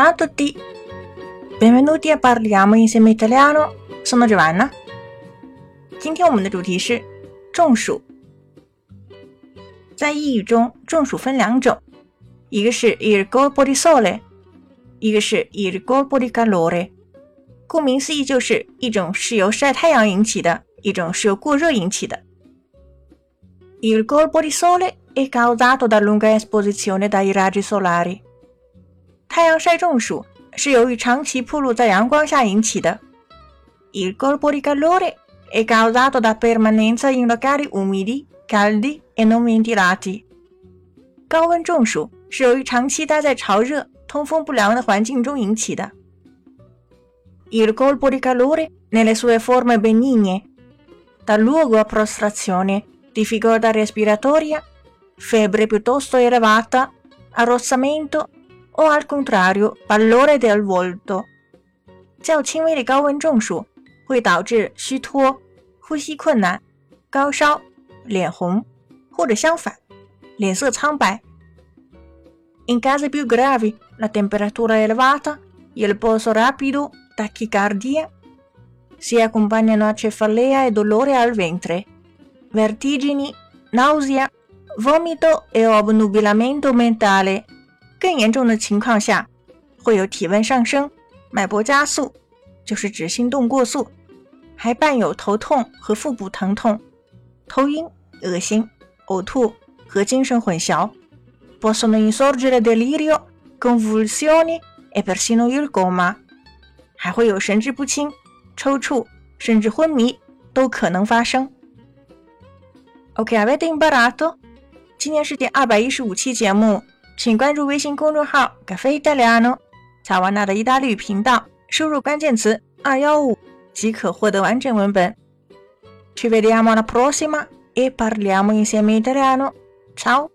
Ciao a tutti, benvenuti a parliamo insieme italiano. Sono Giovanna。今天我们的主题是中暑。在意语中，中暑分两种，一个是 il colpo di sole，一个是 il colpo di calore。顾名思义，就是一种是由晒太阳引起的，一种是由过热引起的。Il colpo di sole è causato da lunga esposizione dai raggi solari。太阳晒中暑是由于长期暴露在阳光下引起的。Il colpo di calore è causato da permanenza in locali umidi, caldi e non ventilati。高温中暑是由于长期待在潮热、通风不良的环境中引起的。Il colpo di calore nelle sue forme benigne dà luogo a prostrazione, difficoltà respiratoria, febbre piuttosto elevata, arrossamento o al contrario pallore del volto。较轻微的高温中暑会导致虚脱、呼吸困难、高烧、脸红，或者相反，脸色苍白。In casi più gravi, la temperatura elevata, il polso rapido, tachicardia, si accompagnano a cefalea e dolore al ventre, vertigini, nausea, vomito e obnubilamento mentale。 更严重的情况下，会有体温上升、脉搏加速，就是指心动过速，还伴有头痛和腹部疼痛、头晕、恶心、呕吐和精神混淆。Possono insorgere delirio, convulsioni e persino il coma。还会有神志不清、抽搐，甚至昏迷都可能发生。OK，avete imparato？今天是第二百一十五期节目。请关注微信公众号“咖啡意大利诺”，乔瓦纳的意大利语频道，输入关键词“二幺五”即可获得完整文本。Ci vediamo alla prossima e parliamo insieme italiano. Ciao!